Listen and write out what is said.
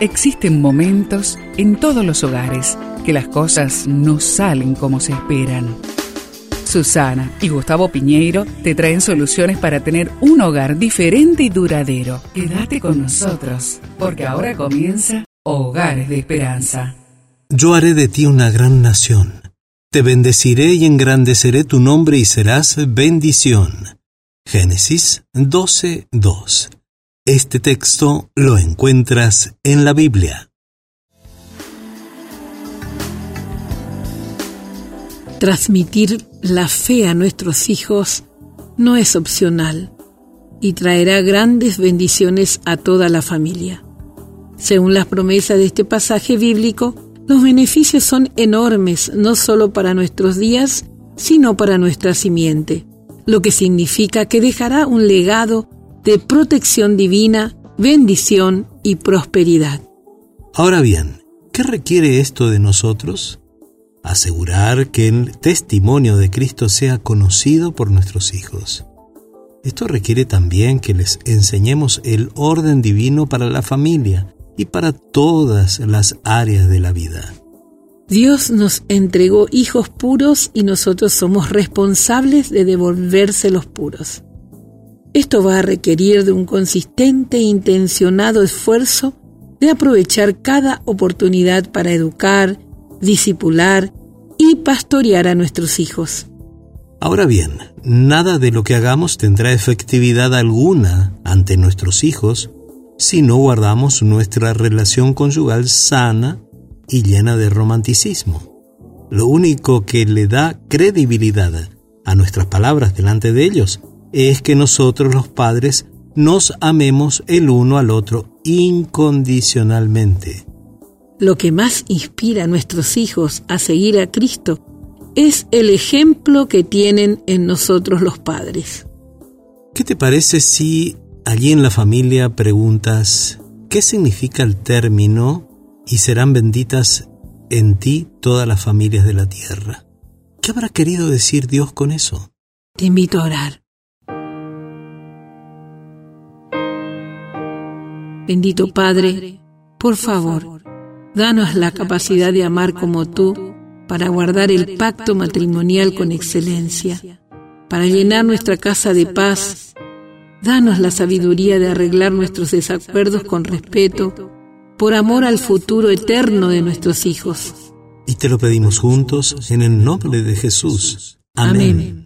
Existen momentos en todos los hogares que las cosas no salen como se esperan. Susana y Gustavo Piñeiro te traen soluciones para tener un hogar diferente y duradero. Quédate con nosotros, porque ahora comienza Hogares de Esperanza. Yo haré de ti una gran nación. Te bendeciré y engrandeceré tu nombre y serás bendición. Génesis 12:2 este texto lo encuentras en la Biblia. Transmitir la fe a nuestros hijos no es opcional y traerá grandes bendiciones a toda la familia. Según las promesas de este pasaje bíblico, los beneficios son enormes no solo para nuestros días, sino para nuestra simiente, lo que significa que dejará un legado de protección divina, bendición y prosperidad. Ahora bien, ¿qué requiere esto de nosotros? Asegurar que el testimonio de Cristo sea conocido por nuestros hijos. Esto requiere también que les enseñemos el orden divino para la familia y para todas las áreas de la vida. Dios nos entregó hijos puros y nosotros somos responsables de devolvérselos puros. Esto va a requerir de un consistente e intencionado esfuerzo de aprovechar cada oportunidad para educar, disipular y pastorear a nuestros hijos. Ahora bien, nada de lo que hagamos tendrá efectividad alguna ante nuestros hijos si no guardamos nuestra relación conyugal sana y llena de romanticismo. Lo único que le da credibilidad a nuestras palabras delante de ellos es que nosotros los padres nos amemos el uno al otro incondicionalmente. Lo que más inspira a nuestros hijos a seguir a Cristo es el ejemplo que tienen en nosotros los padres. ¿Qué te parece si allí en la familia preguntas qué significa el término y serán benditas en ti todas las familias de la tierra? ¿Qué habrá querido decir Dios con eso? Te invito a orar. Bendito Padre, por favor, danos la capacidad de amar como tú para guardar el pacto matrimonial con excelencia, para llenar nuestra casa de paz. Danos la sabiduría de arreglar nuestros desacuerdos con respeto, por amor al futuro eterno de nuestros hijos. Y te lo pedimos juntos en el nombre de Jesús. Amén.